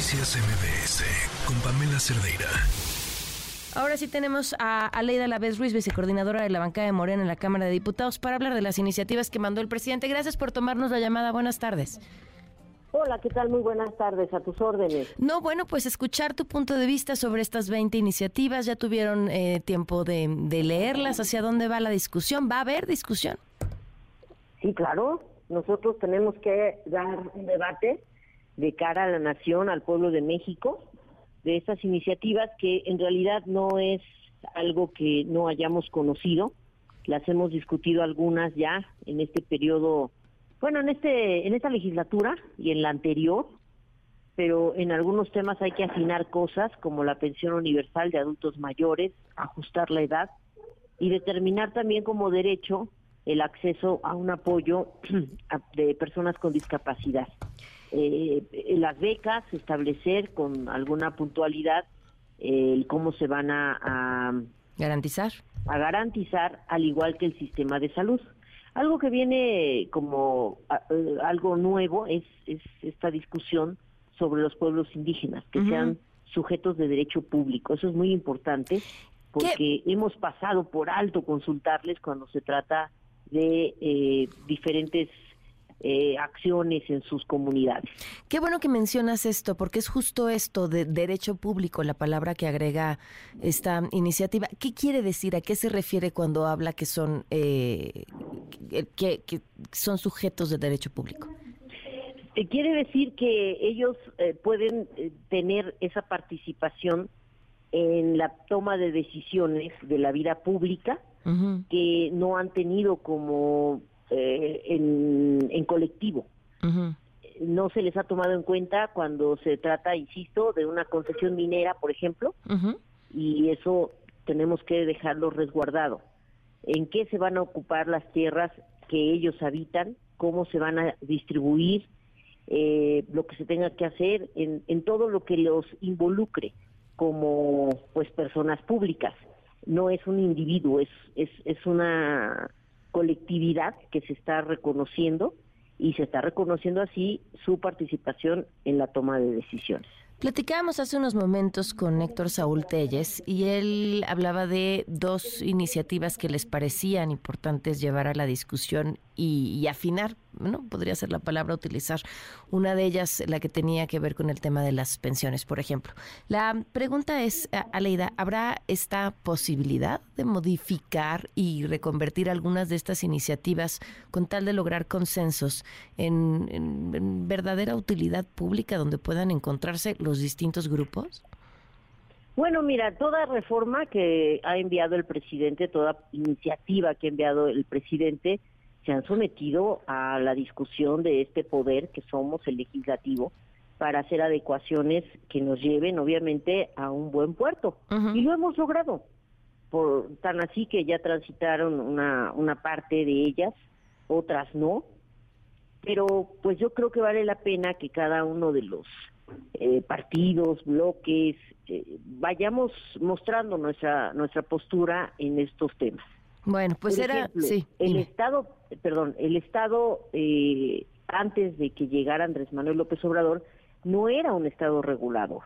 Noticias MBS con Pamela Cerdeira. Ahora sí tenemos a Aleida Lavés Ruiz, vicecoordinadora de la bancada de Morena en la Cámara de Diputados, para hablar de las iniciativas que mandó el presidente. Gracias por tomarnos la llamada. Buenas tardes. Hola, ¿qué tal? Muy buenas tardes, a tus órdenes. No, bueno, pues escuchar tu punto de vista sobre estas 20 iniciativas. Ya tuvieron eh, tiempo de, de leerlas. ¿Hacia dónde va la discusión? ¿Va a haber discusión? Sí, claro. Nosotros tenemos que dar un debate de cara a la nación, al pueblo de México, de estas iniciativas que en realidad no es algo que no hayamos conocido. Las hemos discutido algunas ya en este periodo bueno, en este en esta legislatura y en la anterior, pero en algunos temas hay que afinar cosas como la pensión universal de adultos mayores, ajustar la edad y determinar también como derecho el acceso a un apoyo de personas con discapacidad. Eh, las becas, establecer con alguna puntualidad eh, cómo se van a garantizar. A garantizar, al igual que el sistema de salud. Algo que viene como eh, algo nuevo es, esta discusión sobre los pueblos indígenas, que sean sujetos de derecho público. Eso es muy importante porque hemos pasado por alto consultarles cuando se trata de eh, diferentes eh, acciones en sus comunidades. Qué bueno que mencionas esto, porque es justo esto de derecho público, la palabra que agrega esta iniciativa. ¿Qué quiere decir? ¿A qué se refiere cuando habla que son, eh, que, son sujetos de derecho público? Eh, quiere decir que ellos pueden tener esa participación en la toma de decisiones de la vida pública que no han tenido como eh, en, colectivo. No se les ha tomado en cuenta cuando se trata, insisto, de una concesión minera, por ejemplo, y eso tenemos que dejarlo resguardado. ¿En qué se van a ocupar las tierras que ellos habitan? ¿Cómo se van a distribuir? Eh, lo que se tenga que hacer en, en todo lo que los involucre como pues personas públicas no es un individuo es es, es una colectividad que se está reconociendo y se está reconociendo así su participación en la toma de decisiones. Platicábamos hace unos momentos con Héctor Saúl Telles y él hablaba de dos iniciativas que les parecían importantes llevar a la discusión y, afinar, ¿no? Podría ser la palabra utilizar. Una de ellas, la que tenía que ver con el tema de las pensiones, por ejemplo. La pregunta es, Aleida, ¿habrá esta posibilidad de modificar y reconvertir algunas de estas iniciativas con tal de lograr consensos en, en verdadera utilidad pública donde puedan encontrarse los distintos grupos? Bueno, mira, toda reforma que ha enviado el presidente, toda iniciativa que ha enviado el presidente, se han sometido a la discusión de este poder que somos el legislativo para hacer adecuaciones que nos lleven obviamente a un buen puerto. Y lo hemos logrado. Por tan así que ya transitaron una, una parte de ellas, otras no. Pero pues yo creo que vale la pena que cada uno de los eh, partidos, bloques, eh, vayamos mostrando nuestra nuestra postura en estos temas. Bueno, pues era sí, el Estado, perdón, el Estado eh, antes de que llegara Andrés Manuel López Obrador no era un Estado regulador.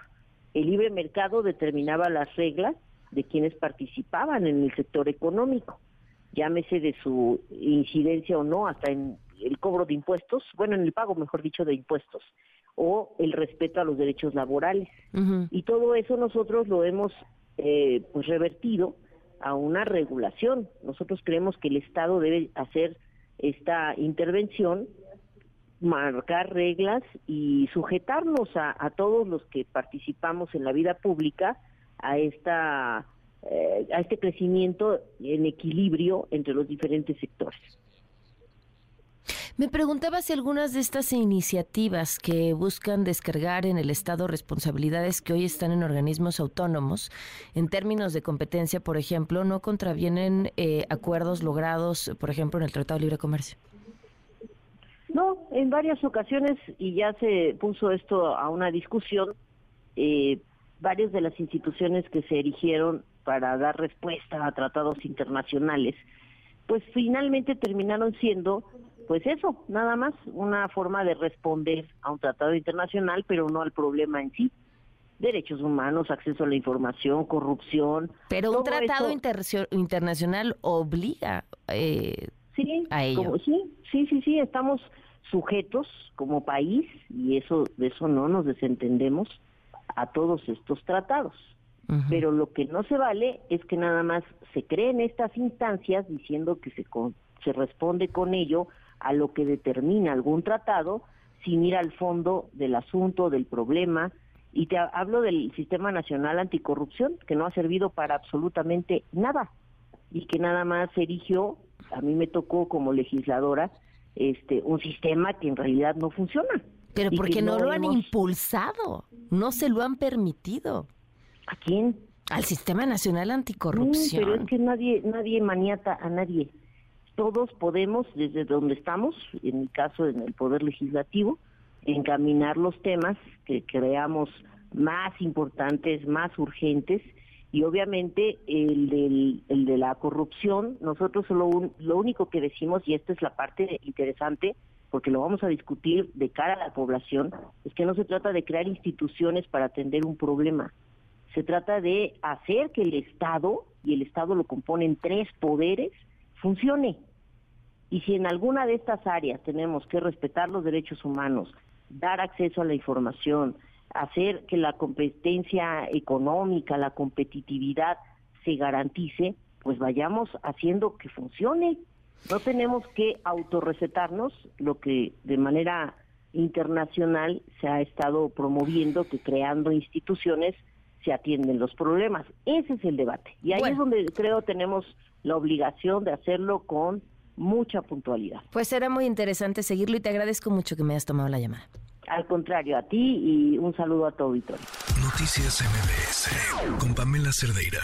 El libre mercado determinaba las reglas de quienes participaban en el sector económico, llámese de su incidencia o no, hasta en el cobro de impuestos, bueno, en el pago, mejor dicho, de impuestos o el respeto a los derechos laborales. Y todo eso nosotros lo hemos eh, pues revertido a una regulación. Nosotros creemos que el Estado debe hacer esta intervención, marcar reglas y sujetarnos a, todos los que participamos en la vida pública a esta eh, a este crecimiento en equilibrio entre los diferentes sectores. Me preguntaba si algunas de estas iniciativas que buscan descargar en el Estado responsabilidades que hoy están en organismos autónomos, en términos de competencia, por ejemplo, no contravienen eh, acuerdos logrados, por ejemplo, en el Tratado de Libre Comercio. No, en varias ocasiones, y ya se puso esto a una discusión, eh, varias de las instituciones que se erigieron para dar respuesta a tratados internacionales, pues finalmente terminaron siendo pues eso, nada más, una forma de responder a un tratado internacional, pero no al problema en sí. Derechos humanos, acceso a la información, corrupción. Pero un tratado internacional obliga eh, sí, a ello. sí, sí, sí, sí, estamos sujetos como país y eso de eso no nos desentendemos a todos estos tratados. Pero lo que no se vale es que nada más se creen estas instancias diciendo que se, se responde con ello a lo que determina algún tratado sin ir al fondo del asunto, del problema. Y te hablo del Sistema Nacional Anticorrupción, que no ha servido para absolutamente nada y que nada más erigió, a mí me tocó como legisladora, este un sistema que en realidad no funciona. Pero porque no, lo han impulsado, no se lo han permitido. ¿A quién? Al Sistema Nacional Anticorrupción. pero es que nadie, nadie maniata a nadie. Todos podemos, desde donde estamos, en mi caso en el Poder Legislativo, encaminar los temas que creamos más importantes, más urgentes, y obviamente el, del, el de la corrupción, nosotros lo, lo único que decimos, y esta es la parte interesante, porque lo vamos a discutir de cara a la población, es que no se trata de crear instituciones para atender un problema, se trata de hacer que el Estado, y el Estado lo componen tres poderes, funcione. Y si en alguna de estas áreas tenemos que respetar los derechos humanos, dar acceso a la información, hacer que la competencia económica, la competitividad se garantice, pues vayamos haciendo que funcione. No tenemos que autorrecetarnos lo que de manera internacional se ha estado promoviendo, que creando instituciones se atienden los problemas. Ese es el debate. Y ahí es donde creo tenemos la obligación de hacerlo con mucha puntualidad. Pues será muy interesante seguirlo y te agradezco mucho que me hayas tomado la llamada. Al contrario, a ti y un saludo a tu auditorio. Noticias MBS con Pamela Cerdeira.